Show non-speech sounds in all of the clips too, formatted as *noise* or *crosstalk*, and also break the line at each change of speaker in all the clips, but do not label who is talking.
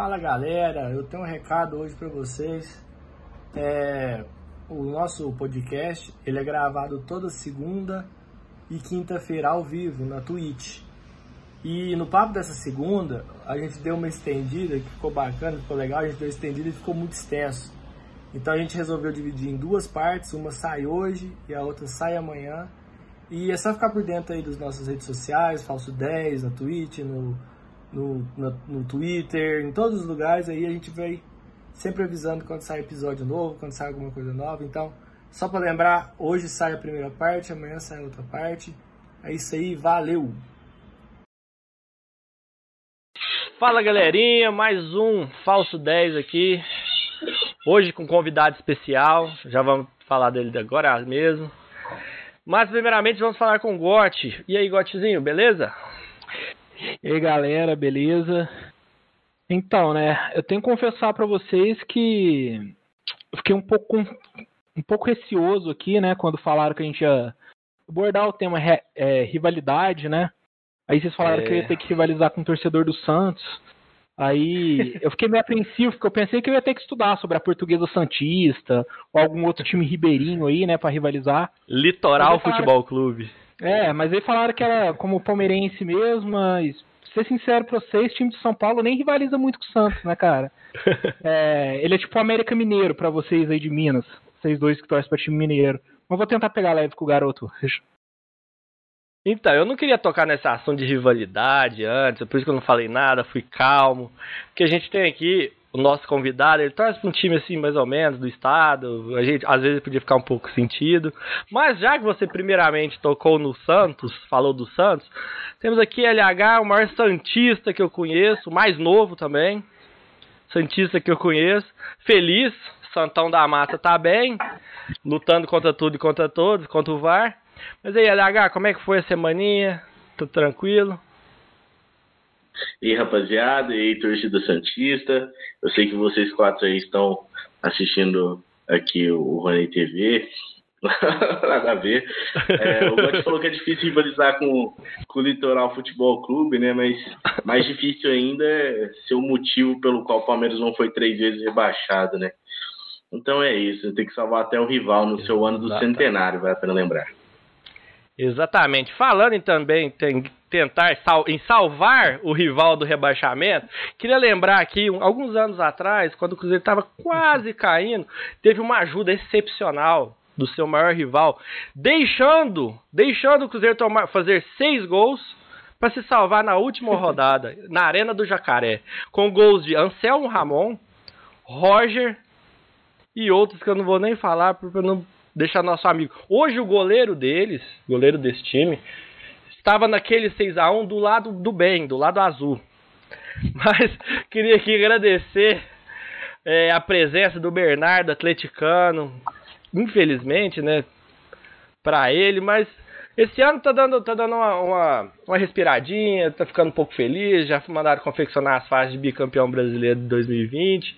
Fala galera, eu tenho um recado hoje para vocês. É, o nosso podcast ele é gravado toda segunda e quinta-feira ao vivo na Twitch. E no papo dessa segunda, a gente deu uma estendida que ficou bacana, ficou legal, a gente deu estendida e ficou muito extenso. Então a gente resolveu dividir em duas partes, uma sai hoje e a outra sai amanhã. E é só ficar por dentro aí das nossas redes sociais, Falso 10, na Twitch, no, no, no, no Twitter, em todos os lugares aí a gente vai sempre avisando quando sai episódio novo, quando sai alguma coisa nova. Então, só para lembrar, hoje sai a primeira parte, amanhã sai a outra parte. É isso aí, valeu!
Fala galerinha, mais um Falso 10 aqui. Hoje com convidado especial, já vamos falar dele agora mesmo. Mas primeiramente vamos falar com o Gotti. E aí, Gottizinho, beleza?
E aí, galera, beleza? Então, né, eu tenho que confessar para vocês que eu fiquei um pouco um pouco receoso aqui, né, quando falaram que a gente ia abordar o tema é, rivalidade, né? Aí vocês falaram é. que eu ia ter que rivalizar com o torcedor do Santos. Aí *laughs* eu fiquei meio apreensivo, porque eu pensei que eu ia ter que estudar sobre a Portuguesa Santista ou algum outro time ribeirinho aí, né, para rivalizar.
Litoral Futebol Clube.
É, mas aí falaram que era como palmeirense mesmo, mas ser sincero pra vocês, time de São Paulo nem rivaliza muito com o Santos, né, cara? *laughs* é, ele é tipo o América Mineiro para vocês aí de Minas. Vocês dois que torcem pra time mineiro. Mas vou tentar pegar leve com o garoto.
Então, eu não queria tocar nessa ação de rivalidade antes, por isso que eu não falei nada, fui calmo. Porque a gente tem aqui o nosso convidado, ele torce para um time assim, mais ou menos, do estado. A gente às vezes podia ficar um pouco sentido. Mas já que você primeiramente tocou no Santos, falou do Santos, temos aqui LH, o maior Santista que eu conheço, mais novo também. Santista que eu conheço. Feliz, Santão da Mata tá bem, lutando contra tudo e contra todos, contra o VAR. Mas aí, LH, como é que foi a semaninha? Tudo tranquilo?
E rapaziada, e torcida Santista. Eu sei que vocês quatro aí estão assistindo aqui o Rony TV. *laughs* Nada a ver. É, o Gotti falou que é difícil rivalizar com, com o Litoral Futebol Clube, né? Mas mais difícil ainda é ser o motivo pelo qual o Palmeiras não foi três vezes rebaixado, né? Então é isso, tem que salvar até o rival no seu ano do centenário, vai a pena lembrar.
Exatamente. Falando em também tem, tentar sal, em salvar o rival do rebaixamento, queria lembrar aqui, um, alguns anos atrás, quando o Cruzeiro estava quase caindo, teve uma ajuda excepcional do seu maior rival, deixando, deixando o Cruzeiro tomar, fazer seis gols para se salvar na última *laughs* rodada, na Arena do Jacaré, com gols de Anselmo Ramon, Roger e outros que eu não vou nem falar para não deixar nosso amigo. Hoje o goleiro deles, goleiro desse time, estava naquele 6 a 1 do lado do bem, do lado azul. *laughs* Mas queria aqui agradecer é, a presença do Bernardo, atleticano. Infelizmente, né? Para ele, mas esse ano tá dando, tá dando uma, uma, uma, respiradinha, tá ficando um pouco feliz. Já mandaram confeccionar as fases de bicampeão brasileiro de 2020.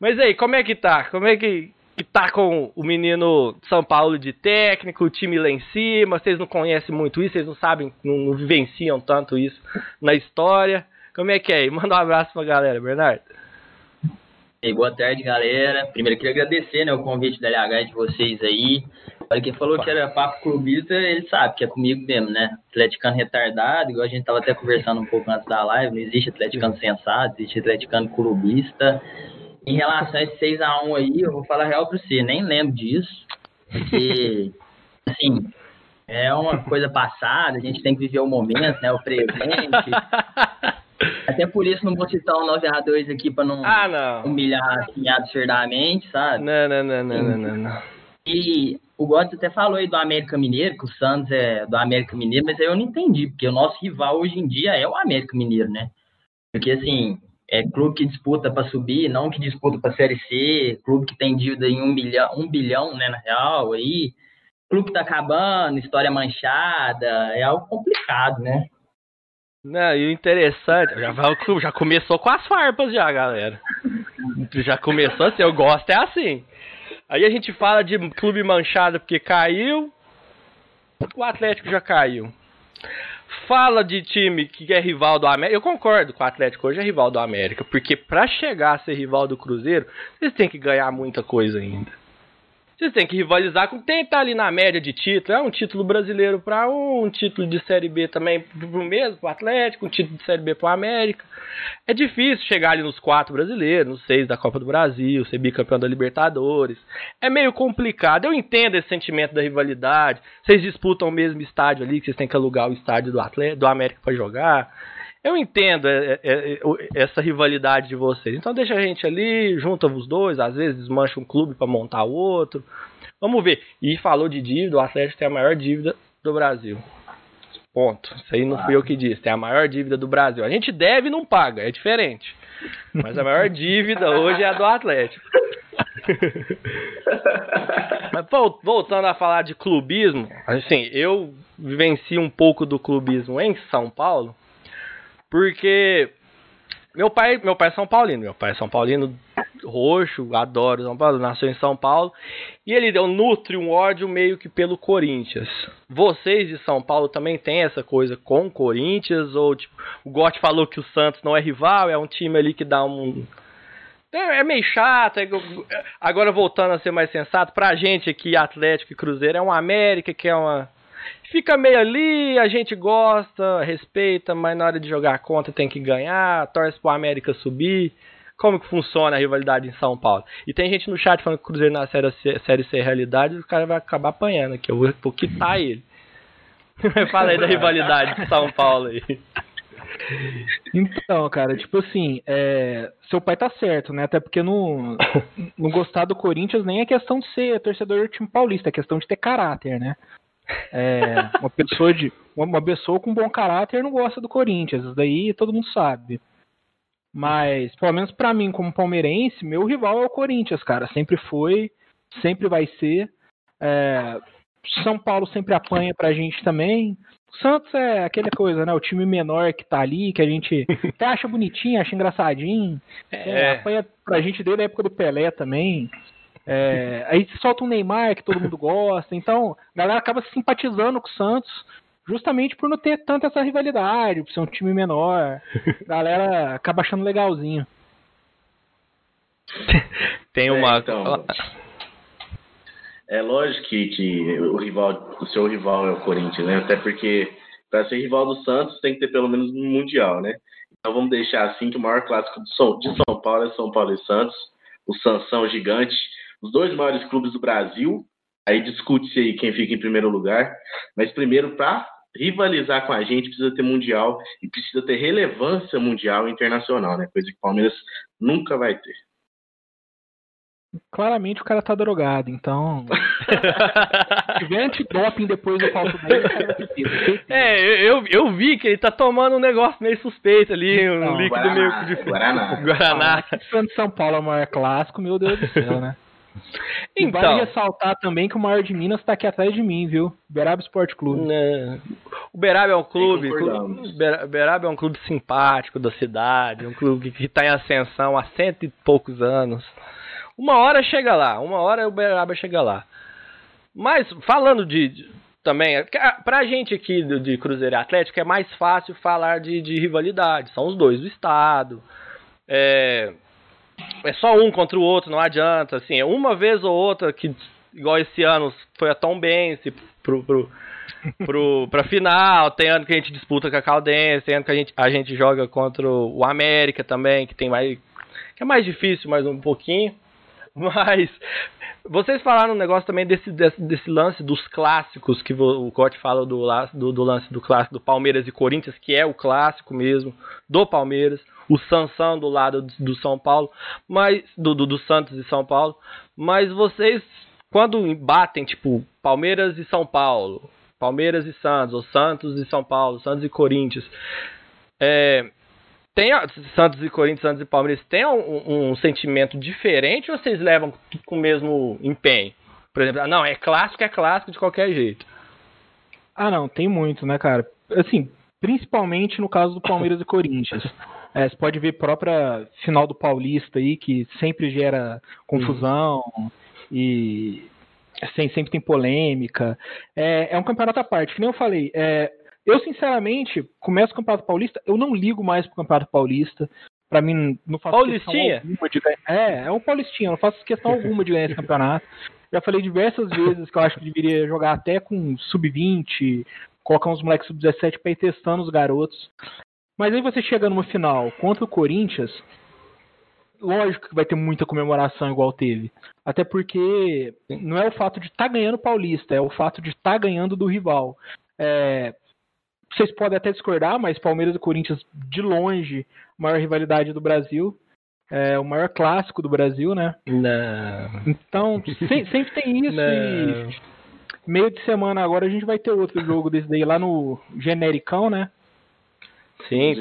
Mas aí, como é que tá? Como é que, que tá com o menino São Paulo de técnico, o time lá em cima, vocês não conhecem muito isso, vocês não sabem, não, não vivenciam tanto isso na história. Como é que é? Manda um abraço pra galera, Bernardo.
E boa tarde, galera. Primeiro, queria agradecer né, o convite da LH de vocês aí. Para quem falou que era papo clubista, ele sabe que é comigo mesmo, né? Atleticano retardado, igual a gente tava até conversando um pouco antes da live, não existe atleticano sensato, existe atleticano clubista. Em relação a esse 6x1 aí, eu vou falar real pra você, nem lembro disso. Porque, *laughs* assim, é uma coisa passada, a gente tem que viver o momento, né? O presente. *laughs* Até por isso não vou citar o 9x2 aqui pra não,
ah, não.
humilhar assim absurdamente, sabe?
Não, não, não, não, não, não, não.
E o Gotti até falou aí do América Mineiro, que o Santos é do América Mineiro, mas aí eu não entendi, porque o nosso rival hoje em dia é o América Mineiro, né? Porque assim, é clube que disputa para subir, não que disputa para Série C, clube que tem dívida em um bilhão, um bilhão né, na real, aí, clube que tá acabando, história manchada, é algo complicado, né?
Não, e o interessante, já, o clube já começou com as farpas já, galera. Já começou assim, eu gosto é assim. Aí a gente fala de clube manchado porque caiu, o Atlético já caiu. Fala de time que é rival do América. Eu concordo com o Atlético hoje é rival do América, porque para chegar a ser rival do Cruzeiro, vocês têm que ganhar muita coisa ainda. Vocês têm que rivalizar com quem tá ali na média de título. É um título brasileiro para um, um título de Série B também pro mesmo, pro Atlético, um título de Série B pro América. É difícil chegar ali nos quatro brasileiros, nos seis da Copa do Brasil, ser bicampeão da Libertadores. É meio complicado. Eu entendo esse sentimento da rivalidade. Vocês disputam o mesmo estádio ali, que vocês têm que alugar o estádio do Atlético, do América para jogar. Eu entendo é, é, é, essa rivalidade de vocês. Então deixa a gente ali, junta os dois, às vezes desmancha um clube para montar o outro. Vamos ver. E falou de dívida, o Atlético tem a maior dívida do Brasil. Ponto. Isso aí não fui eu que disse. Tem a maior dívida do Brasil. A gente deve e não paga, é diferente. Mas a maior dívida hoje é a do Atlético. *laughs* Mas voltando a falar de clubismo, assim, eu vivenci um pouco do clubismo em São Paulo porque meu pai, meu pai é São Paulino, meu pai é São Paulino roxo, adoro São Paulo, nasceu em São Paulo. E ele deu nutre um ódio meio que pelo Corinthians. Vocês de São Paulo também tem essa coisa com o Corinthians ou tipo, o Gotti falou que o Santos não é rival, é um time ali que dá um é, é meio chato. É... Agora voltando a ser mais sensato, pra gente aqui Atlético e Cruzeiro é uma América que é uma fica meio ali, a gente gosta, respeita, mas na hora de jogar conta tem que ganhar, torce pro América subir. Como que funciona a rivalidade em São Paulo? E tem gente no chat falando que o Cruzeiro na série série C é realidade, o cara vai acabar apanhando aqui. Eu vou, vou quitar ele. *laughs* Fala aí da rivalidade de São Paulo aí.
Então, cara, tipo assim, é, seu pai tá certo, né? Até porque no, no gostar do Corinthians nem é questão de ser torcedor do time paulista, é questão de ter caráter, né? É, uma pessoa de uma pessoa com bom caráter não gosta do Corinthians, isso daí todo mundo sabe. Mas, pelo menos para mim, como palmeirense, meu rival é o Corinthians, cara. Sempre foi, sempre vai ser. É, São Paulo sempre apanha pra gente também. O Santos é aquela coisa, né? O time menor que tá ali, que a gente *laughs* até acha bonitinho, acha engraçadinho. É. É, apanha pra gente desde a época do Pelé também. É, aí solta um Neymar que todo mundo gosta. Então, a galera acaba se simpatizando com o Santos justamente por não ter tanta essa rivalidade, por ser um time menor. A galera acaba achando legalzinho. *laughs*
Tem uma.
É, então, é lógico que, que o rival, o seu rival é o Corinthians, né? Até porque para ser rival do Santos tem que ter pelo menos um mundial, né? Então vamos deixar assim que o maior clássico de São Paulo é São Paulo e Santos, o Sansão gigante os dois maiores clubes do Brasil. Aí discute-se aí quem fica em primeiro lugar. Mas primeiro, para rivalizar com a gente, precisa ter mundial e precisa ter relevância mundial e internacional, né? Coisa que o Palmeiras nunca vai ter.
Claramente o cara tá drogado, então. *laughs* Se tiver antidoping depois do falso dele, *laughs*
É, eu, eu vi que ele tá tomando um negócio meio suspeito ali, um líquido
Guaraná,
meio de
Guaraná.
Guaraná.
De São Paulo é o maior clássico, meu Deus do céu, né?
Então,
e vale ressaltar também que o maior de Minas está aqui atrás de mim, viu? Beraba Esporte Clube.
Né? O Beraba é um clube. Beraba é um clube simpático da cidade, um clube que está em ascensão há cento e poucos anos. Uma hora chega lá, uma hora o Beraba chega lá. Mas falando de, de também, pra gente aqui de, de Cruzeiro Atlético é mais fácil falar de, de rivalidade. São os dois do estado. É, é só um contra o outro, não adianta. Assim, é uma vez ou outra que, igual esse ano, foi a Tom Bense pro, pro, pro, *laughs* pra final. Tem ano que a gente disputa com a Caldense, tem ano que a gente, a gente joga contra o América também, que tem mais. que é mais difícil, mais um pouquinho. Mas vocês falaram um negócio também desse, desse, desse lance dos clássicos, que o Cote fala do, do, do, lance do clássico do Palmeiras e Corinthians, que é o clássico mesmo, do Palmeiras o Sansão do lado do São Paulo, mas do, do, do Santos e São Paulo, mas vocês quando batem tipo Palmeiras e São Paulo, Palmeiras e Santos, ou Santos e São Paulo, Santos e Corinthians, é, tem Santos e Corinthians, Santos e Palmeiras tem um, um, sentimento diferente ou vocês levam com o mesmo empenho? Por exemplo, ah, não, é clássico, é clássico de qualquer jeito.
Ah, não, tem muito, né, cara? Assim, principalmente no caso do Palmeiras e Corinthians. É, você pode ver própria final do Paulista aí, que sempre gera confusão uhum. e sempre tem polêmica. É, é, um campeonato à parte, que nem eu falei. É, Eu, sinceramente, começo o Campeonato Paulista, eu não ligo mais pro Campeonato Paulista. Pra mim, não faço
Paulistinha?
questão alguma de ganhar. É, é um Paulistinha, eu não faço questão alguma de ganhar esse campeonato. Já falei diversas vezes que eu acho que deveria jogar até com sub-20, colocar uns moleques sub-17 pra ir testando os garotos. Mas aí você chega numa final contra o Corinthians, lógico que vai ter muita comemoração igual teve. Até porque não é o fato de estar tá ganhando o Paulista, é o fato de estar tá ganhando do rival. É, vocês podem até discordar, mas Palmeiras e Corinthians, de longe, maior rivalidade do Brasil. É o maior clássico do Brasil, né?
Não.
Então, se, sempre tem *laughs* isso.
Não.
E meio de semana agora a gente vai ter outro jogo desse daí lá no Genericão, né?
Sim.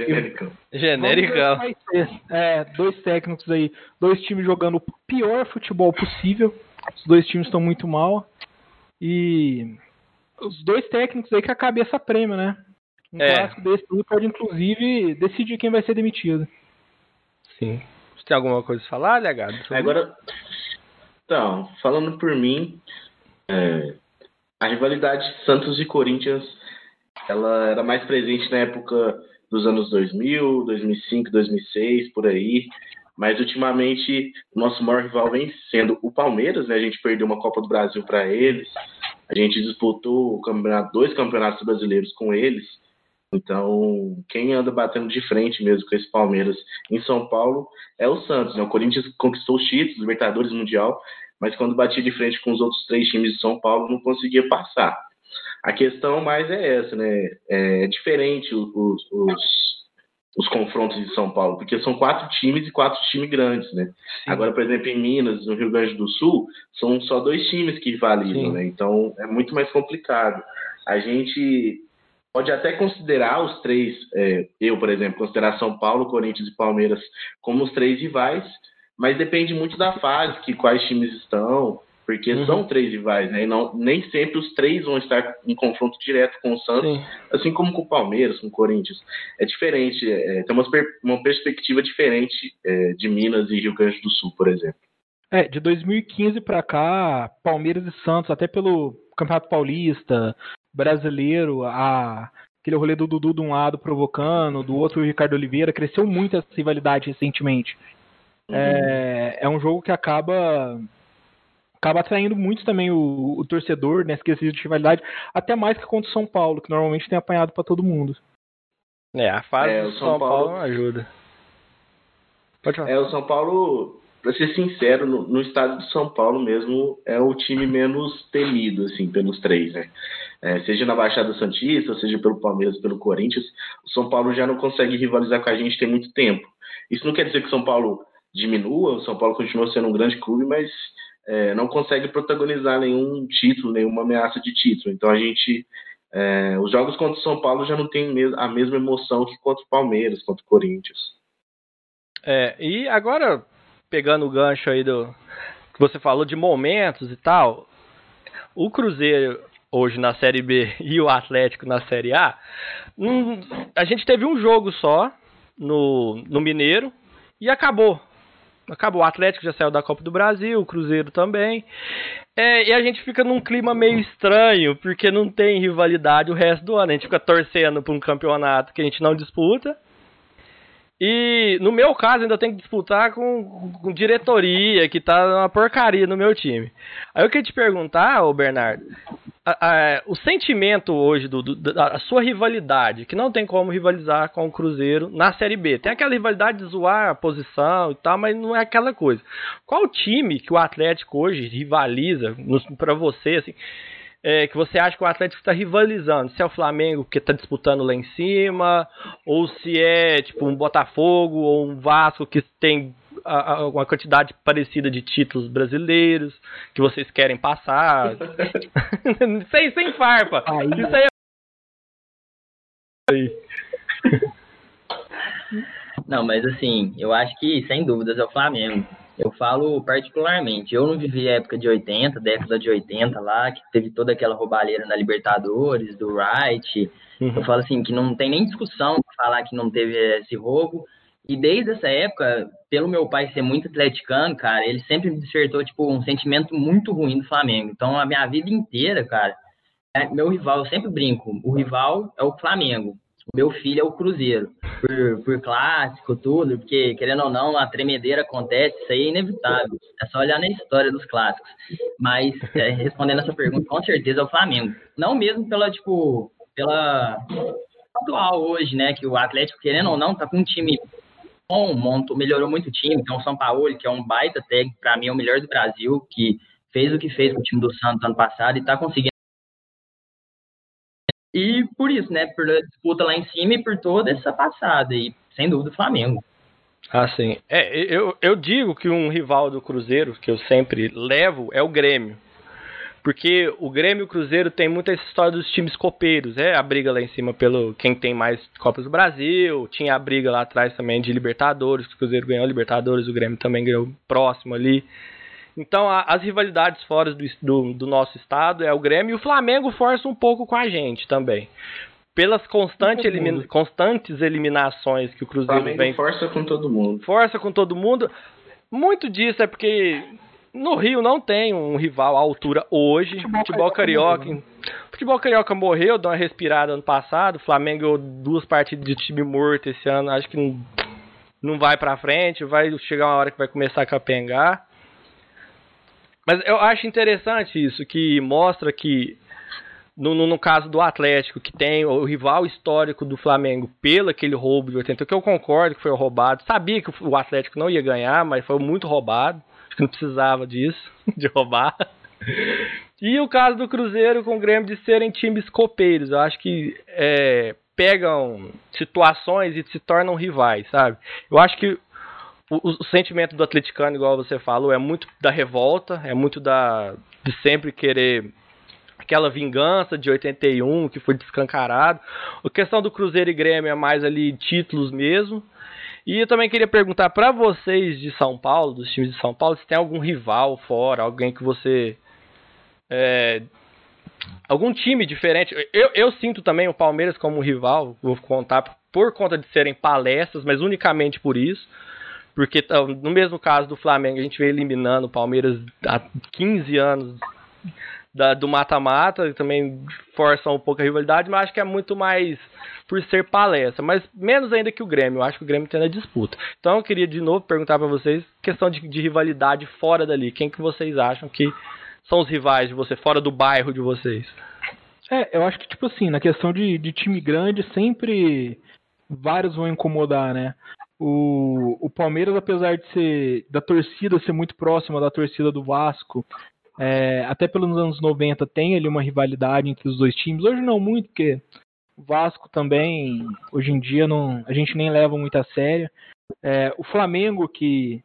Vai ser. É, dois técnicos aí, dois times jogando o pior futebol possível. Os dois times estão muito mal. E os dois técnicos aí que a cabeça prêmio, né? Um
É.
clássico desse aí pode, inclusive, decidir quem vai ser demitido.
Sim. Você tem alguma coisa a falar, legado?
Agora, então, falando por mim, é, a rivalidade Santos e Corinthians, ela era mais presente na época dos anos 2000, 2005, 2006, por aí. Mas ultimamente nosso maior rival vem sendo o Palmeiras, né? A gente perdeu uma Copa do Brasil para eles. A gente disputou campeonato, dois campeonatos brasileiros com eles. Então, quem anda batendo de frente mesmo com esse Palmeiras em São Paulo é o Santos. Né? O Corinthians conquistou os títulos, Libertadores Mundial, mas quando batia de frente com os outros três times de São Paulo não conseguia passar. A questão mais é essa, né? É diferente os, os, os confrontos de São Paulo, porque são quatro times e quatro times grandes, né? Agora, por exemplo, em Minas, no Rio Grande do Sul, são só dois times que rivalizam,
Sim.
né? Então é muito mais complicado. A gente pode até considerar os três, é, eu, por exemplo, considerar São Paulo, Corinthians e Palmeiras como os três rivais, mas depende muito da fase, que quais times estão, porque
Uhum.
são três rivais, né? E não, nem sempre os três vão estar em confronto direto com o Santos,
Sim.
assim como com o Palmeiras, com o Corinthians. É diferente, é, tem uma, uma perspectiva diferente é, de Minas e Rio Grande do Sul, por exemplo.
É, de 2015 pra cá, Palmeiras e Santos, até pelo Campeonato Paulista, brasileiro, a, aquele rolê do Dudu de um lado provocando, do outro o Ricardo Oliveira, cresceu muito essa rivalidade recentemente. É, é um jogo que acaba acaba atraindo muito também o, o torcedor, né, esquecido de rivalidade, até mais que contra o São Paulo, que normalmente tem apanhado pra todo mundo.
É, a fase
É,
do São,
São
Paulo,
Paulo-
não ajuda. Pode falar.
É, o São Paulo, pra ser sincero, no, no estado de São Paulo mesmo, é o time menos temido, assim, pelos três, né? É, seja na Baixada Santista, seja pelo Palmeiras, pelo Corinthians, o São Paulo já não consegue rivalizar com a gente tem muito tempo. Isso não quer dizer que o São Paulo diminua, o São Paulo continua sendo um grande clube, mas é, não consegue protagonizar nenhum título, nenhuma ameaça de título. Então a gente. é, os jogos contra o São Paulo já não tem a mesma emoção que contra o Palmeiras, contra o Corinthians.
É, e agora, pegando o gancho aí do que você falou de momentos e tal, o Cruzeiro hoje na Série B *laughs* e o Atlético na Série A, hum, a gente teve um jogo só no, no Mineiro e acabou. Acabou. O Atlético já saiu da Copa do Brasil, o Cruzeiro também. É, e a gente fica num clima meio estranho, porque não tem rivalidade o resto do ano. A gente fica torcendo para um campeonato que a gente não disputa. E no meu caso, ainda tem que disputar com, com diretoria, que tá uma porcaria no meu time. Aí eu queria te perguntar, ô Bernardo, a- a- o sentimento hoje, do, do- da sua rivalidade, que não tem como rivalizar com o Cruzeiro na Série B. Tem aquela rivalidade de zoar a posição e tal, mas não é aquela coisa. Qual time que o Atlético hoje rivaliza para você, assim, é, que você acha que o Atlético está rivalizando? Se é o Flamengo que está disputando lá em cima, ou se é tipo um Botafogo ou um Vasco que tem a- a- uma quantidade parecida de títulos brasileiros que vocês querem passar. *laughs* sem, sem farpa.
Aí-
Isso aí é. Aí.
Não, mas assim, eu acho que sem dúvidas é o Flamengo. Eu falo particularmente, eu não vivi a época de 80, década de 80 lá, que teve toda aquela roubalheira na Libertadores, do Wright. Eu falo assim, que não tem nem discussão pra falar que não teve esse roubo. E desde essa época, pelo meu pai ser muito atleticano, cara, ele sempre me despertou, tipo, um sentimento muito ruim do Flamengo. Então, a minha vida inteira, cara, é meu rival, eu sempre brinco, o rival é o Flamengo. O meu filho é o Cruzeiro. Por, por clássico, tudo, porque, querendo ou não, a tremedeira acontece, isso aí é inevitável. É só olhar na história dos clássicos. Mas, é, respondendo essa pergunta, com certeza é o Flamengo. Não mesmo pela, tipo, pela atual hoje, né? Que o Atlético, querendo ou não, tá com um time bom, montou, melhorou muito o time. Tem o São Paulo, que é um baita técnico, para mim é o melhor do Brasil, que fez o que fez com o time do Santos ano passado e tá conseguindo. E por isso, né? Por disputa lá em cima e por toda essa passada. E sem dúvida o Flamengo.
Ah, sim. É, eu, eu digo que um rival do Cruzeiro, que eu sempre levo, é o Grêmio. Porque o Grêmio e o Cruzeiro tem muita história dos times copeiros, é a briga lá em cima pelo quem tem mais Copas do Brasil, tinha a briga lá atrás também de Libertadores, que o Cruzeiro ganhou Libertadores, o Grêmio também ganhou próximo ali. Então as rivalidades fora do, do, do, nosso estado é o Grêmio e o Flamengo força um pouco com a gente também. Pelas constante elimina, constantes eliminações que o Cruzeiro
Flamengo
vem.
Força com todo mundo.
Força com todo mundo. Muito disso é porque no Rio não tem um rival à altura hoje. Futebol, futebol carioca. carioca futebol carioca morreu, deu uma respirada ano passado. O Flamengo duas partidas de time morto esse ano. Acho que não, não vai pra frente. Vai chegar uma hora que vai começar a capengar. Mas eu acho interessante isso, que mostra que no, no, no, caso do Atlético, que tem o rival histórico do Flamengo pelo aquele roubo de 80, que eu concordo que foi roubado. Sabia que o Atlético não ia ganhar, mas foi muito roubado que não precisava disso, *laughs* de roubar. E o caso do Cruzeiro com o Grêmio de serem times copeiros. Eu acho que é, pegam situações e se tornam rivais, sabe? Eu acho que o, o, sentimento do atleticano, igual você falou, é muito da revolta, é muito da de sempre querer aquela vingança de 81 que foi descancarado. A questão do Cruzeiro e Grêmio é mais ali títulos mesmo. E eu também queria perguntar para vocês de São Paulo, dos times de São Paulo, se tem algum rival fora, alguém que você. É, algum time diferente. Eu, eu sinto também o Palmeiras como um rival, vou contar por conta de serem palestras, mas unicamente por isso. Porque no mesmo caso do Flamengo, a gente vem eliminando o Palmeiras há 15 anos da, do mata-mata, também força um pouco a rivalidade, mas acho que é muito mais por ser palestra, mas menos ainda que o Grêmio. Eu acho que o Grêmio tem na disputa. Então eu queria de novo perguntar para vocês questão de, de, rivalidade fora dali. Quem que vocês acham que são os rivais de você, fora do bairro de vocês?
É, eu acho que, tipo assim, na questão de, de time grande, sempre vários vão incomodar, né? O, o Palmeiras, apesar de ser da torcida ser muito próxima da torcida do Vasco, é, até pelos anos 90 tem ali uma rivalidade entre os dois times. Hoje não muito, porque o Vasco também, hoje em dia, não, a gente nem leva muito a sério. É, o Flamengo, que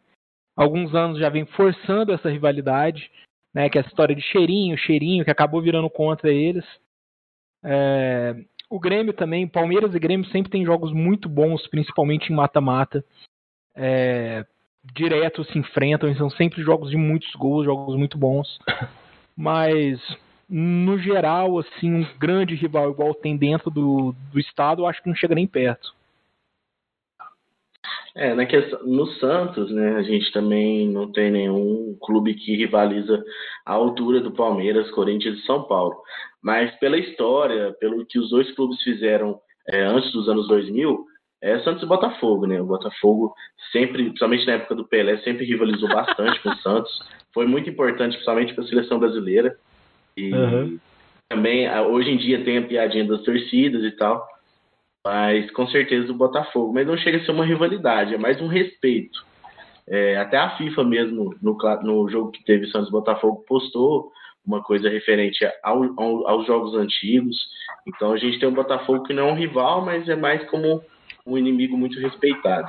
alguns anos já vem forçando essa rivalidade, né, que é a história de cheirinho, cheirinho, que acabou virando contra eles. É, o Grêmio também, Palmeiras e Grêmio sempre tem jogos muito bons, principalmente em mata-mata. É, direto se enfrentam, são sempre jogos de muitos gols, jogos muito bons. *laughs* Mas no geral, assim, um grande rival igual tem dentro do, do estado, eu acho que não chega nem perto.
É, na questão, no Santos, né, a gente também não tem nenhum clube que rivaliza a altura do Palmeiras, Corinthians e São Paulo. Mas pela história, pelo que os dois clubes fizeram é, antes dos anos 2000, é Santos e Botafogo, né? O Botafogo sempre, principalmente na época do Pelé, sempre rivalizou bastante com o Santos. Foi muito importante, principalmente para a seleção brasileira. E uhum. também, hoje em dia, tem a piadinha das torcidas e tal. Mas com certeza o Botafogo. Mas não chega a ser uma rivalidade, é mais um respeito. É, até a FIFA mesmo, no, no jogo que teve Santos Botafogo, postou uma coisa referente ao, ao, aos jogos antigos. Então a gente tem um Botafogo que não é um rival, mas é mais como um inimigo muito respeitado.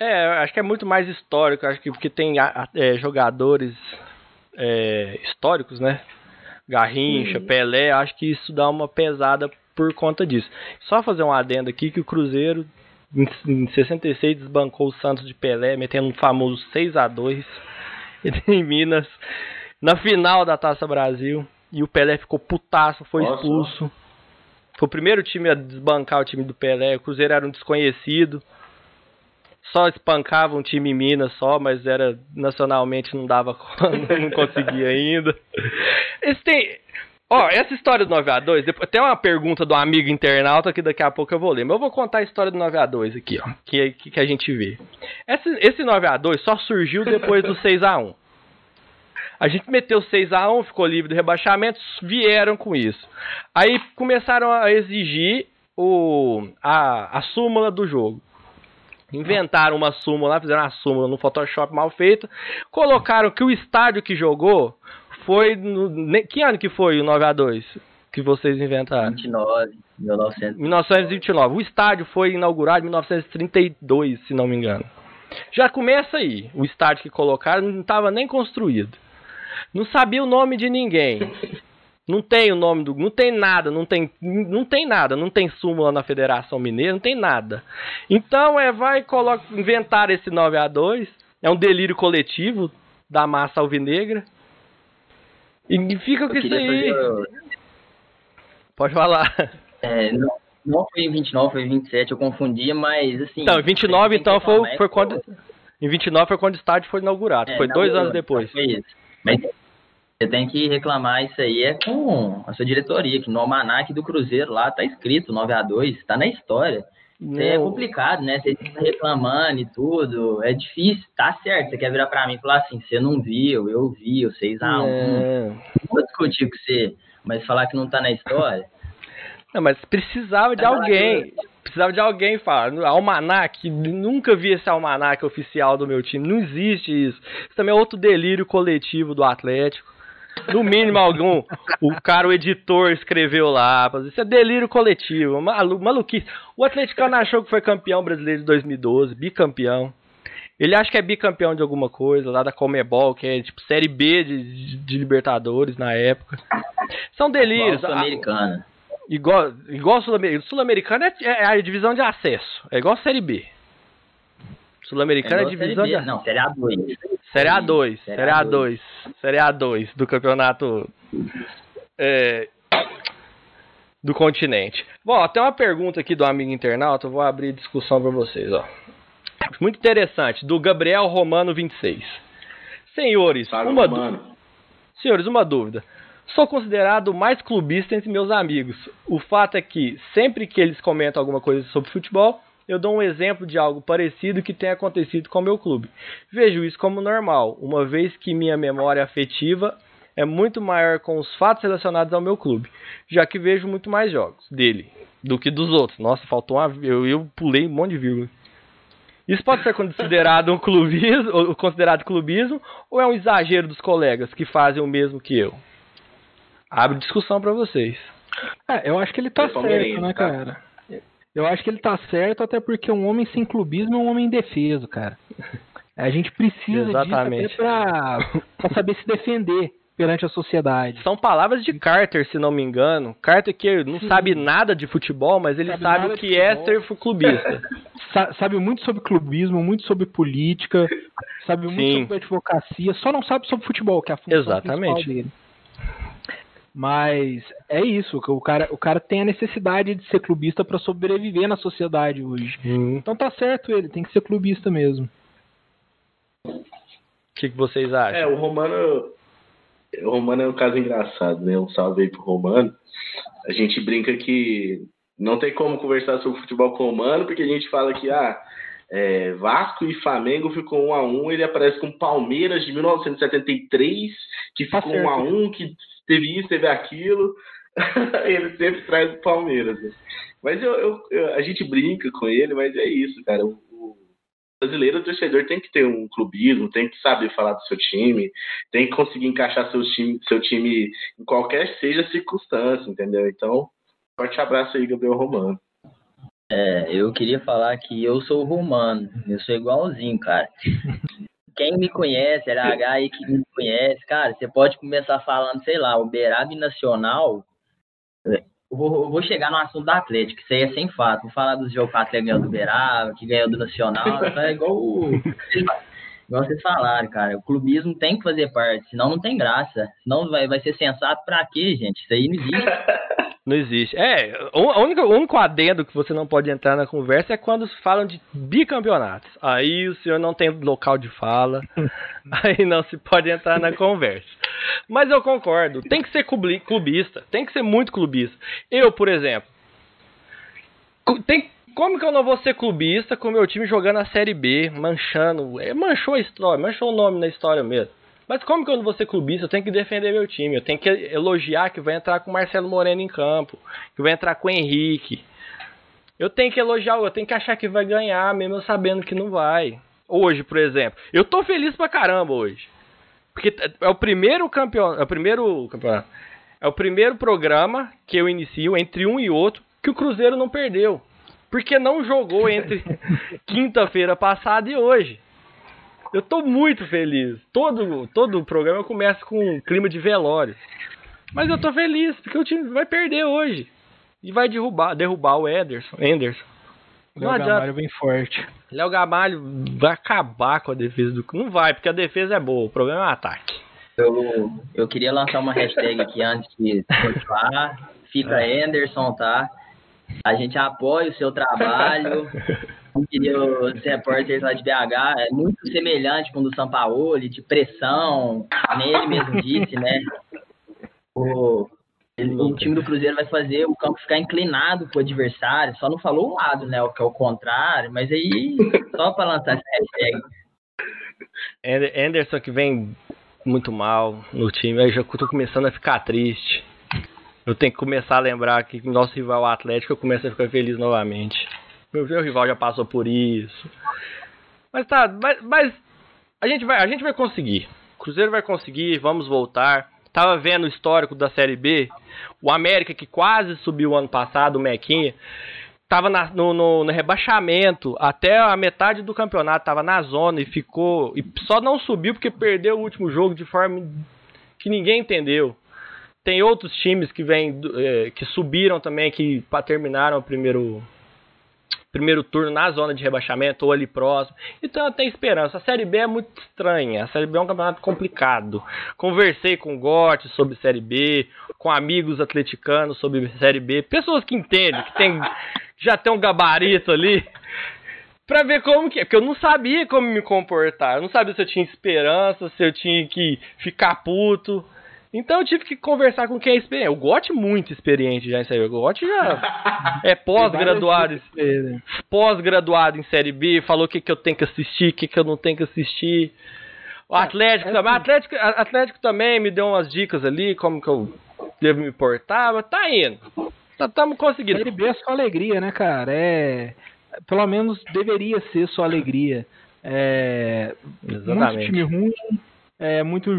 É, acho que é muito mais histórico, acho que porque tem é, jogadores é, históricos, né? Garrincha, uhum. Pelé, acho que isso dá uma pesada por conta disso. Só fazer um adendo aqui que o Cruzeiro em 66 desbancou o Santos de Pelé, metendo um famoso 6 a 2 *laughs* em Minas na final da Taça Brasil. E o Pelé ficou putaço, foi Nossa. expulso. Foi o primeiro time a desbancar o time do Pelé. O Cruzeiro era um desconhecido só espancava um time em Minas só, mas era nacionalmente não dava *laughs* não conseguia ainda. Esse tem Ó, essa história do 9x2, depois, tem uma pergunta do amigo internauta que daqui a pouco eu vou ler. Mas eu vou contar a história do 9x2 aqui, ó. Que, que, a gente vê. Esse, esse 9x2 só surgiu depois do 6x1. A gente meteu 6x1, ficou livre do rebaixamento, vieram com isso. Aí começaram a exigir o, a, a súmula do jogo. Inventaram uma súmula, fizeram uma súmula no Photoshop mal feita, colocaram que o estádio que jogou foi. No, que ano que foi o 9x2 que vocês inventaram?
29, 1900.
1929. O estádio foi inaugurado em 1932, se não me engano. Já começa aí. O estádio que colocaram não estava nem construído. Não sabia o nome de ninguém. Não tem o nome do. Não tem nada, não tem, não tem nada, não tem súmula na Federação Mineira, não tem nada. Então é, vai coloca, inventar esse 9 a 2 É um delírio coletivo da massa alvinegra. E fica com isso aí. Fazer... Pode falar.
É, não, não foi em 29, foi em 27, eu confundia, mas assim.
Então, em 29 então foi, foi quando. Em 29 foi quando o estádio foi inaugurado. É, foi dois anos depois. Foi isso.
Mas você tem que reclamar isso aí é com a sua diretoria, que no almanac do Cruzeiro lá tá escrito 9 a 2 tá na história. É complicado, né? Você fica reclamando e tudo. É difícil, tá certo. Você quer virar pra mim e falar assim, você não viu, eu vi, o 6x1. É. Vou discutir com você, mas falar que não tá na história.
Não, mas precisava de alguém. Precisava de alguém falar. Almanac, nunca vi esse almanac oficial do meu time. Não existe isso. Isso também é outro delírio coletivo do Atlético. No mínimo, algum. *laughs* O cara, o editor, escreveu lá. Isso é delírio coletivo. Malu, maluquice. O Atleticano achou que foi campeão brasileiro de 2012, bicampeão. Ele acha que é bicampeão de alguma coisa, lá da Comebol, que é tipo Série B de, de Libertadores na época. São delírios.
Sul-Americana.
Igual, igual Sul-Americana. Sul-Americana é, é, a divisão de acesso. É igual Série B. Sul-Americana é, é divisão
de
acesso.
Não, Série A2.
Série A2. Série A2. Série A2 do campeonato é, do continente. Bom, tem uma pergunta aqui do amigo internauta. Eu vou abrir discussão para vocês. Ó. Muito interessante. Do Gabriel Romano 26. Senhores, uma, Senhores, uma dúvida. Sou considerado mais clubista entre meus amigos. O fato é que, sempre que eles comentam alguma coisa sobre futebol, eu dou um exemplo de algo parecido que tenha acontecido com o meu clube. Vejo isso como normal, uma vez que minha memória afetiva é muito maior com os fatos relacionados ao meu clube, já que vejo muito mais jogos dele do que dos outros. Nossa, faltou uma. Eu, eu pulei um monte de vírgula. Isso pode ser considerado um clubismo, *laughs* considerado clubismo, ou é um exagero dos colegas que fazem o mesmo que eu? Abre discussão para vocês.
É, eu acho que ele tá certo, né, tá? cara? Eu acho que ele tá certo, até porque um homem sem clubismo é um homem indefeso, cara. A gente precisa Exatamente. disso até pra, pra saber se defender perante a sociedade.
São palavras de Carter, se não me engano. Carter que não Sim. sabe nada de futebol, mas ele sabe, sabe o que é ser clubista. *laughs*
Sa sabe muito sobre clubismo, muito sobre política, sabe muito Sim. sobre advocacia, só não sabe sobre futebol, que é a função Exatamente. principal dele. Mas é isso, o cara, o cara tem a necessidade de ser clubista para sobreviver na sociedade hoje. Uhum. Então tá certo ele, tem que ser clubista mesmo.
O que, que, vocês acham?
É, o Romano. O Romano é um caso engraçado, né? Um salve aí pro Romano. A gente brinca que não tem como conversar sobre futebol com o Romano, porque a gente fala que, ah, é, Vasco e Flamengo ficou 1 a 1 ele aparece com Palmeiras de 1973, que tá ficou 1 a 1 que teve isso, teve aquilo. *laughs* ele sempre traz o Palmeiras. Né? Mas eu, eu, eu, a gente brinca com ele, mas é isso, cara. O, o brasileiro, o torcedor, tem que ter um clubismo, tem que saber falar do seu time, tem que conseguir encaixar seu time, seu time em qualquer seja circunstância, entendeu? Então, forte abraço aí, Gabriel Romano.
É, eu queria falar que eu sou romano, eu sou igualzinho, cara *laughs* quem me conhece, LH aí que me conhece, cara, você pode começar falando, sei lá, Uberaba Nacional. Eu vou, vou, chegar no assunto da Atlético, isso aí é sem fato. Vou falar dos jogos que o Atlético ganhou do Uberaba, que ganhou do Nacional, *laughs* é igual, igual vocês falaram, cara. O clubismo tem que fazer parte, senão não tem graça. Senão vai, vai ser sensato pra quê, gente? Isso aí não existe. *laughs*
Não existe. É, o único, o único adendo que você não pode entrar na conversa é quando falam de bicampeonatos. Aí o senhor não tem local de fala, *laughs* aí não se pode entrar na conversa. Mas eu concordo, tem que ser clubista, tem que ser muito clubista. Eu, por exemplo, tem, como que eu não vou ser clubista com o meu time jogando a Série B, manchando, é, manchou a história, manchou o nome na história mesmo. Mas como que eu não vou ser clubista? Eu tenho que defender meu time. Eu tenho que elogiar que vai entrar com o Marcelo Moreno em campo. Que vai entrar com o Henrique. Eu tenho que elogiar, eu tenho que achar que vai ganhar, mesmo sabendo que não vai. Hoje, por exemplo. Eu tô feliz pra caramba hoje. Porque é o primeiro campeão. É o primeiro campeonato. É o primeiro programa que eu inicio entre um e outro que o Cruzeiro não perdeu. Porque não jogou entre *laughs* quinta-feira passada e hoje. Eu tô muito feliz. Todo, todo o programa começa com um clima de velório. Mas eu tô feliz, porque o time vai perder hoje. E vai derrubar, derrubar o Ederson. Anderson.
Léo Gamalho bem forte.
Léo Gamalho vai acabar com a defesa do. Não vai, porque a defesa é boa. O problema é o ataque.
Eu, eu queria lançar uma hashtag aqui antes de continuar. Fica é. Anderson, tá? A gente apoia o seu trabalho. *laughs* queria os repórteres lá de BH, é muito semelhante com o do São Paulo, de pressão, nem ele mesmo disse, né? O, o time do Cruzeiro vai fazer o campo ficar inclinado pro adversário, só não falou um lado, né? O que é o contrário, mas aí, só para lançar essa hashtag.
Anderson que vem muito mal no time, aí já tô começando a ficar triste. Eu tenho que começar a lembrar que nosso rival Atlético eu começo a ficar feliz novamente. Meu, meu rival já passou por isso. Mas tá, mas, mas, a, gente vai, a gente vai conseguir. O Cruzeiro vai conseguir, vamos voltar. Tava vendo o histórico da Série B. O América, que quase subiu ano passado, o Mequinha, tava na, no, no, no, rebaixamento até a metade do campeonato, tava na zona e ficou. E só não subiu porque perdeu o último jogo de forma que ninguém entendeu. Tem outros times que vem, é, que subiram também, que terminaram o primeiro primeiro turno na zona de rebaixamento ou ali próximo. Então tem esperança. A Série B é muito estranha. A Série B é um campeonato complicado. Conversei com o Gotti sobre Série B, com amigos atleticanos sobre Série B, pessoas que entendem, que tem, já tem um gabarito ali. Pra ver como que é, porque eu não sabia como me comportar. Eu não sabia se eu tinha esperança, se eu tinha que ficar puto. Então eu tive que conversar com quem é experiente. O Gotti muito experiente já em Série B. O Gotti já é *laughs* pós-graduado. Pós-graduado em Série B, falou o que, que eu tenho que assistir, o que, que eu não tenho que assistir. O é, Atlético é, também. Assim. Atlético, Atlético também me deu umas dicas ali, como que eu devo me portar, mas tá indo. Estamos tá, conseguindo.
Série B é só alegria, né, cara? É. Pelo menos deveria ser só alegria. É. Exatamente. Muito time ruim é muito.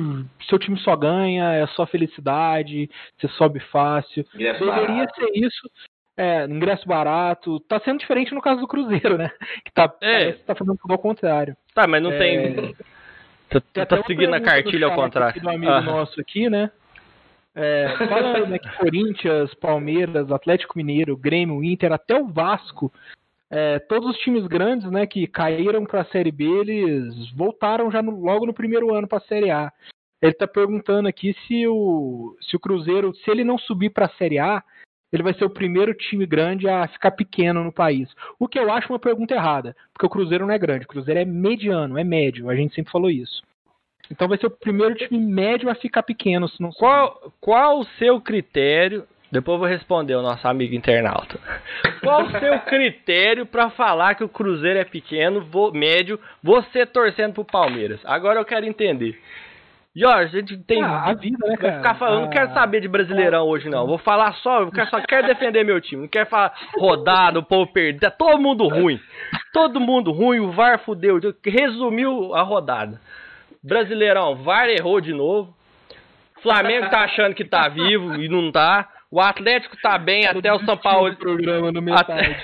Seu time só ganha, é só felicidade, você sobe fácil. Ingresso Deveria barato. ser isso. É, ingresso barato. Tá sendo diferente no caso do Cruzeiro, né? Que tá, é. tá fazendo tudo ao contrário.
Tá, mas não é... tem. Tá, tá seguindo a cartilha ao contrário.
Do amigo ah. nosso aqui, né? É, fala né, que Corinthians, Palmeiras, Atlético Mineiro, Grêmio, Inter, até o Vasco é, todos os times grandes, né, que caíram para a Série B, eles voltaram já no, logo no primeiro ano para a Série A. Ele está perguntando aqui se o, se o Cruzeiro, se ele não subir para a Série A, ele vai ser o primeiro time grande a ficar pequeno no país. O que eu acho uma pergunta errada, porque o Cruzeiro não é grande, o Cruzeiro é mediano, é médio, a gente sempre falou isso. Então vai ser o primeiro time médio a ficar pequeno, se não
Qual, qual o seu critério depois eu vou responder o nosso amigo internauta. *laughs* Qual o seu critério para falar que o Cruzeiro é pequeno, vou, médio, você torcendo pro Palmeiras? Agora eu quero entender. Jorge, a gente tem.
Ah, a vida, né, cara?
Ficar falando, ah, não quero saber de brasileirão hoje, não. Vou falar só, eu só quero defender meu time. Não quero falar rodado, o povo perdido. É todo mundo ruim. Todo mundo ruim, o VAR fudeu. Resumiu a rodada. Brasileirão, VAR errou de novo. Flamengo tá achando que tá vivo e não tá. O Atlético tá bem até o São Paulo.
Programa no.
Até,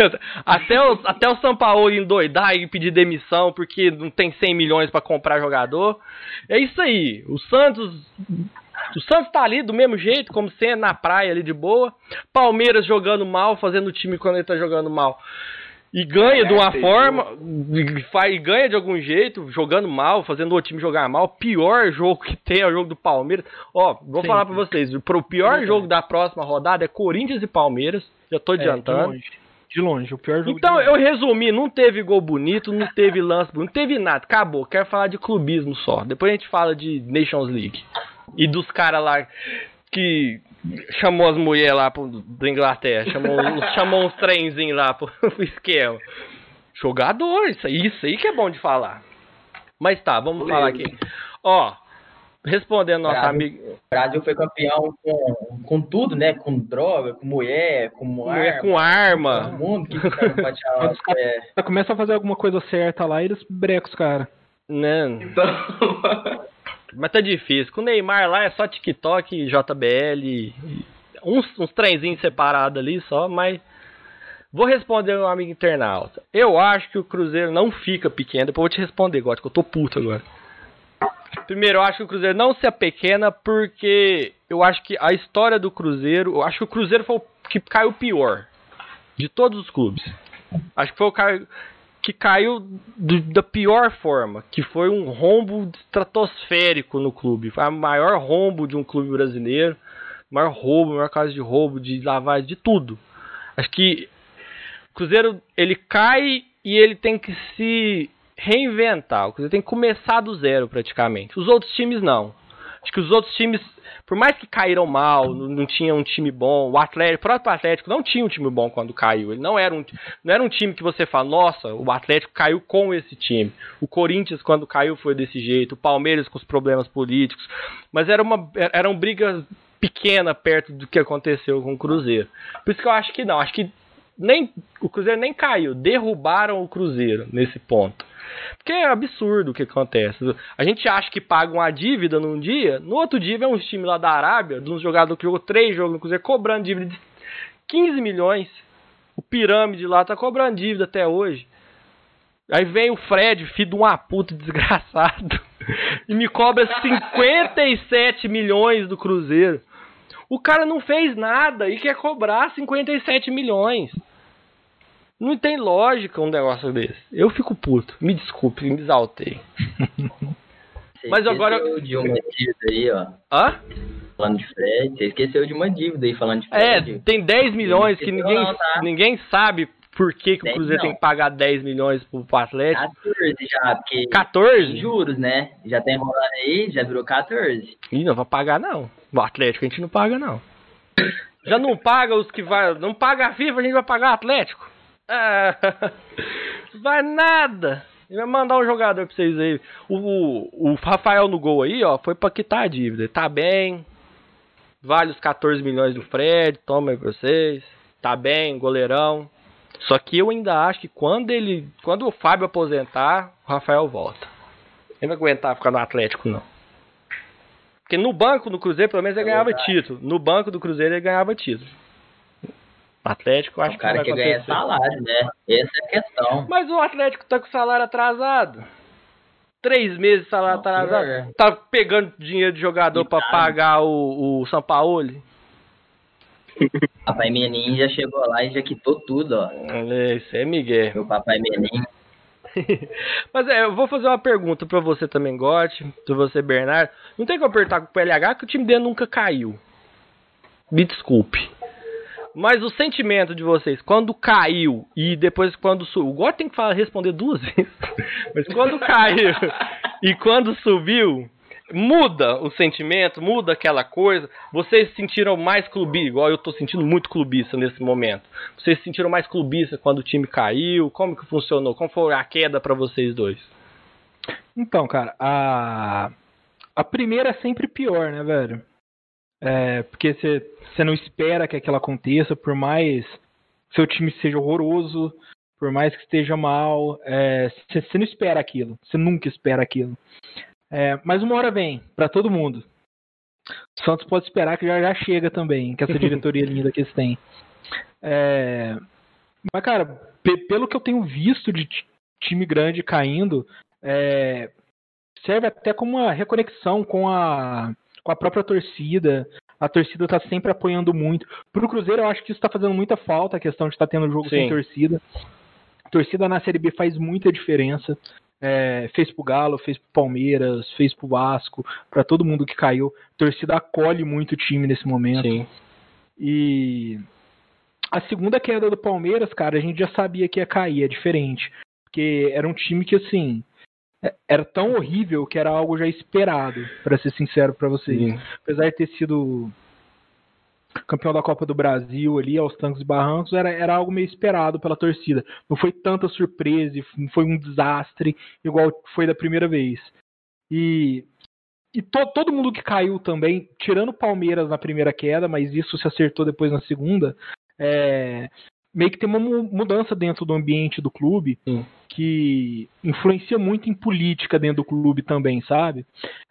*laughs* até, o, até o São Paulo endoidar e pedir demissão porque não tem 100 milhões para comprar jogador. É isso aí. O Santos. O Santos tá ali do mesmo jeito, como sendo na praia ali de boa. Palmeiras jogando mal, fazendo o time quando ele tá jogando mal. E ganha de uma
É,
forma, e faz, e ganha de algum jeito, jogando mal, fazendo o time jogar mal. O pior jogo que tem é o jogo do Palmeiras. Ó, vou
Sim.
falar pra vocês, o pro- pior
Sim.
jogo da próxima rodada é Corinthians e Palmeiras. Já tô
É, de
adiantando.
longe. De longe, o pior jogo.
Então, eu resumi, não teve gol bonito, não teve lance bonito, não teve nada, acabou. Quero falar de clubismo só. Depois a gente fala de Nations League. E dos caras lá que chamou as mulheres lá pro, da Inglaterra, chamou, *laughs* chamou uns trenzinhos lá pro, *laughs* pro esquema. Jogador, isso aí, isso aí que é bom de falar. Mas tá, vamos falar aqui. Ó, respondendo nosso
Bravo.
amigo.
O Brasil foi campeão com, com tudo, né? Com droga, com mulher, com
Mulher
arma.
com
Todo
arma.
mundo que
caras *laughs*
É,
começam a fazer alguma coisa certa lá e eles brecam os caras.
Né?
Então,
Mas tá difícil. Com o Neymar lá é só TikTok, JBL, uns, uns trenzinhos separados ali só, mas. Vou responder meu amigo internauta. Eu acho que o Cruzeiro não fica pequeno. Depois eu vou te responder, Gótico, eu tô puto agora. Primeiro, eu acho que o Cruzeiro não se apequena porque eu acho que a história do Cruzeiro. Eu acho que o Cruzeiro foi o que caiu pior de todos os clubes. Acho que foi o cara que caiu do- da pior forma, que foi um rombo estratosférico no clube. Foi o maior rombo de um clube brasileiro, maior roubo, maior caso de roubo, de lavagem, de tudo. Acho que o Cruzeiro ele cai e ele tem que se reinventar. O Cruzeiro tem que começar do zero praticamente. Os outros times não. Acho que os outros times, por mais que caíram mal, não, não tinha um time bom, o Atlético, o próprio Atlético não tinha um time bom quando caiu. Ele não era um, não era um time que você fala, nossa, o Atlético caiu com esse time. O Corinthians quando caiu foi desse jeito, o Palmeiras com os problemas políticos, mas era uma eram brigas pequenas perto do que aconteceu com o Cruzeiro. Por isso que eu acho que não, acho que nem o Cruzeiro nem caiu, derrubaram o Cruzeiro nesse ponto. Porque é absurdo o que acontece. A gente acha que paga uma dívida num dia, no outro dia vem uns times lá da Arábia, de um jogador que jogou três jogos no Cruzeiro, cobrando dívida de 15 milhões. O Pirâmide lá tá cobrando dívida até hoje. Aí vem o Fred, filho de uma puta desgraçado, *laughs* e me cobra 57 milhões do Cruzeiro. O cara não fez nada e quer cobrar 57 milhões. Não tem lógica um negócio desse. Eu fico puto. Me desculpe, me exaltei. *laughs*
você
Mas agora-
de uma dívida aí, ó.
Hã?
Falando de Fred. Você esqueceu de uma dívida aí falando de
É,
Fred.
tem 10 milhões que ninguém,
não, tá.
ninguém sabe por que, que o
10
Cruzeiro
não.
tem que pagar 10 milhões pro, pro Atlético.
14 já, porque tem
14?
juros, né? Já tá enrolando aí, já virou 14.
Ih, não vai pagar não. O Atlético a gente não paga não. Já não paga os que vai. Não paga a FIFA, a gente vai pagar o Atlético. Ah, *laughs* vai nada. Ele vai mandar um jogador pra vocês aí. O, o, o Rafael no gol aí, ó, foi pra quitar a dívida. Ele Tá bem. Vale os 14 milhões do Fred, toma aí pra vocês. Tá bem, goleirão. Só que eu ainda acho que quando ele. Quando o Fábio aposentar, o Rafael volta. Ele não vai aguentar ficar no Atlético, não. Porque no banco do Cruzeiro, pelo menos, ele
É
ganhava
verdade.
título. No banco do Cruzeiro, ele ganhava título. Atlético, eu acho
o cara
que
que ganha salário, né? Essa é a questão.
Mas o Atlético tá com salário atrasado. Três meses de salário
Não,
atrasado.
pior.
Tá pegando dinheiro de jogador
E
pra
tá.
pagar o, o Sampaoli. *laughs*
Papai Menin já chegou lá e já quitou tudo, ó.
É, Isso é Miguel.
Meu papai Menin. *laughs*
Mas é, eu vou fazer uma pergunta pra você também, Gotti, pra você, Bernardo. Não tem que apertar com o PLH que o time dele nunca caiu. Me desculpe. Mas o sentimento de vocês, quando caiu e depois quando subiu. O Gotti tem que falar, responder duas *laughs* vezes. Mas quando caiu e quando subiu, muda o sentimento, muda aquela coisa. Vocês se sentiram mais clubista, igual eu tô sentindo muito clubista nesse momento. Vocês se sentiram mais clubista quando o time caiu? Como que funcionou? Como foi a queda pra vocês dois?
Então, cara, a, a primeira é sempre pior, né, velho? É, porque você não espera que aquilo aconteça, por mais seu time seja horroroso, por mais que esteja mal, você não espera aquilo, você nunca espera aquilo. É, mas uma hora vem, pra todo mundo. O Santos pode esperar que já, já chega também, com essa *laughs* diretoria linda que eles têm. É, mas, cara, pe- pelo que eu tenho visto de ti- time grande caindo, é, serve até como uma reconexão com a, com a própria torcida. A torcida tá sempre apoiando muito. Pro Cruzeiro, eu acho que isso tá fazendo muita falta, a questão de estar tendo jogo
Sim.
sem torcida. A torcida na Série B faz muita diferença. É, fez pro Galo, fez pro Palmeiras, fez pro Vasco, para todo mundo que caiu. A torcida acolhe muito o time nesse momento.
Sim.
E a segunda queda do Palmeiras, cara, a gente já sabia que ia cair, é diferente. Porque era um time que, assim, era tão horrível que era algo já esperado, para ser sincero para vocês.
Sim.
Apesar de ter sido campeão da Copa do Brasil ali, aos tancos e barrancos, era, era algo meio esperado pela torcida. Não foi tanta surpresa, não foi um desastre igual foi da primeira vez. E, e to, todo mundo que caiu também, tirando o Palmeiras na primeira queda, mas isso se acertou depois na segunda, é, meio que tem uma mudança dentro do ambiente do clube
Sim.
que influencia muito em política dentro do clube também, sabe?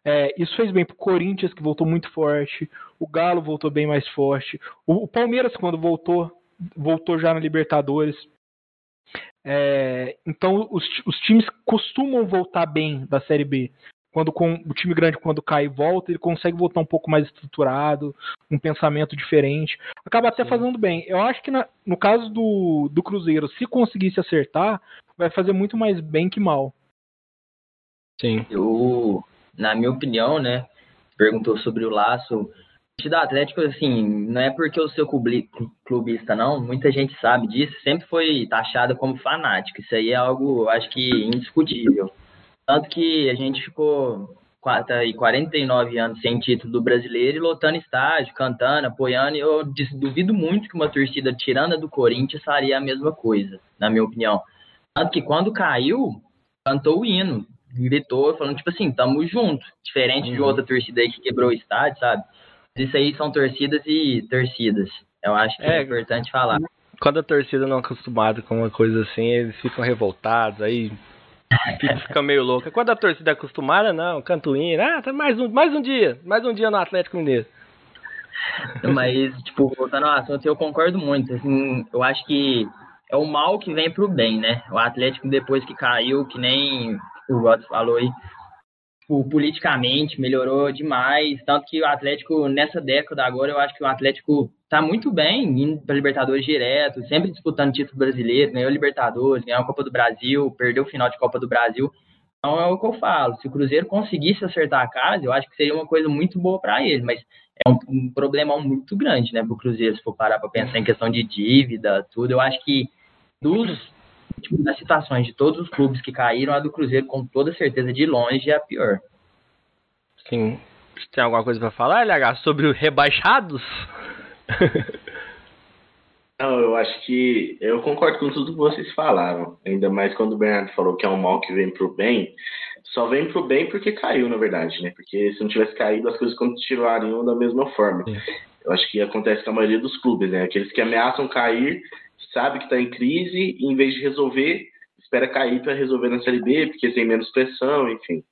É, isso fez bem pro Corinthians, que voltou muito forte, o Galo voltou bem mais forte, o, o Palmeiras, quando voltou, voltou já na Libertadores. É, então, os, os times costumam voltar bem da Série B quando com, o time grande quando cai e volta, ele consegue voltar um pouco mais estruturado, um pensamento diferente. Acaba até Sim. fazendo bem. Eu acho que na, no caso do, do Cruzeiro, se conseguisse acertar, vai fazer muito mais bem que mal.
Sim. Eu, na minha opinião, né, perguntou sobre o laço. O da Atlético, assim, não é porque eu sou clubista, não. Muita gente sabe disso. Sempre foi taxado como fanático. Isso aí é algo, acho que, indiscutível. Tanto que a gente ficou tá 49 anos sem título do brasileiro e lotando estádio, cantando, apoiando. E eu duvido muito que uma torcida tirando do Corinthians faria a mesma coisa, na minha opinião. Tanto que quando caiu, cantou o hino, gritou, falando tipo assim, tamo junto. Diferente uhum. de outra torcida aí que quebrou o estádio, sabe? Isso aí são torcidas e torcidas. Eu acho que é, é importante falar.
Quando a torcida não é acostumada com uma coisa assim, eles ficam revoltados, aí *laughs* Fica meio louca. Quando a torcida é acostumada, não, canto hino. Ah, tá mais um, mais um dia. Mais um dia no Atlético Mineiro.
Mas, tipo, voltando ao assunto, eu concordo muito. Assim, eu acho que é o mal que vem pro bem, né? O Atlético, depois que caiu, que nem o Rods falou aí, politicamente melhorou demais. Tanto que o Atlético, nessa década agora, eu acho que o Atlético tá muito bem indo para Libertadores direto, sempre disputando título brasileiro, ganhou Libertadores, ganhou a Copa do Brasil, perdeu o final de Copa do Brasil. Então é o que eu falo, se o Cruzeiro conseguisse acertar a casa, eu acho que seria uma coisa muito boa para ele, mas é um, um problema muito grande, né, para o Cruzeiro, se for parar para pensar em questão de dívida, tudo. Eu acho que dos tipo, das situações de todos os clubes que caíram, a do Cruzeiro, com toda certeza, de longe, é a pior.
Sim. Tem alguma coisa para falar, LH, sobre os rebaixados? *laughs*
Não, eu acho que eu concordo com tudo que vocês falaram. Ainda mais quando o Bernardo falou que é um mal que vem pro bem. Só vem pro bem porque caiu, na verdade, né? Porque se não tivesse caído, as coisas continuariam da mesma forma. Sim. Eu acho que acontece com a maioria dos clubes, né? Aqueles que ameaçam cair, sabe que está em crise, e em vez de resolver, espera cair para resolver na Série B, porque tem menos pressão, enfim.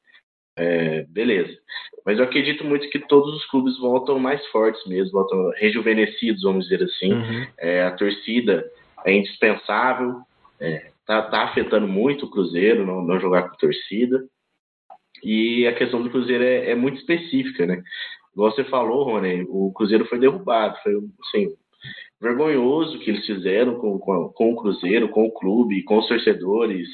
É, beleza. Mas eu acredito muito que todos os clubes voltam mais fortes mesmo, voltam rejuvenescidos, vamos dizer assim. Uhum. É, a torcida é indispensável, é, tá, tá, afetando muito o Cruzeiro não, não, jogar com torcida. E a questão do Cruzeiro é, é muito específica, né? Igual você falou, Rony, o Cruzeiro foi derrubado, foi assim, vergonhoso que eles fizeram com, com, com o Cruzeiro, com o clube, com os torcedores,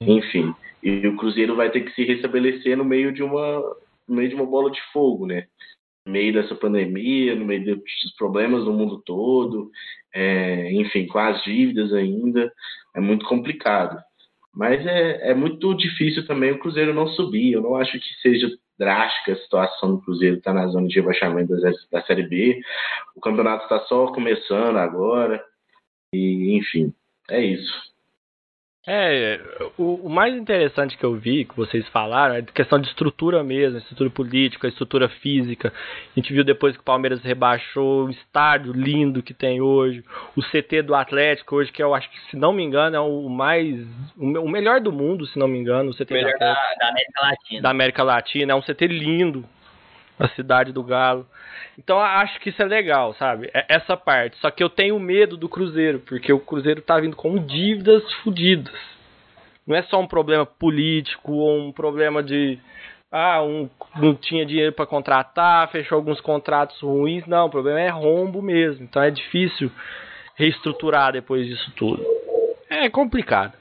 enfim. E o Cruzeiro vai ter que se restabelecer no meio de uma, no meio de uma bola de fogo, né? No meio dessa pandemia, no meio dos problemas do mundo todo, é, enfim, com as dívidas ainda, é muito complicado. Mas é, é muito difícil também o Cruzeiro não subir. Eu não acho que seja drástica a situação do Cruzeiro estar tá na zona de rebaixamento da, da Série B. O campeonato está só começando agora. E, enfim, é isso.
É, o, o, mais interessante que eu vi, que vocês falaram, é questão de estrutura mesmo, estrutura política, estrutura física. A gente viu depois que o Palmeiras rebaixou o estádio lindo que tem hoje, o CT do Atlético hoje, que eu acho que, se não me engano, é o mais. o melhor do mundo, se não me engano, o CT
melhor da, da América Latina.
Da América Latina, é um CT lindo, a cidade do Galo. Então acho que isso é legal, sabe? É essa parte. Só que eu tenho medo do Cruzeiro, porque o Cruzeiro tá vindo com dívidas fodidas. Não é só um problema político ou um problema de ah, um, não tinha dinheiro para contratar, fechou alguns contratos ruins. Não, o problema é rombo mesmo. Então é difícil reestruturar depois disso tudo. é complicado.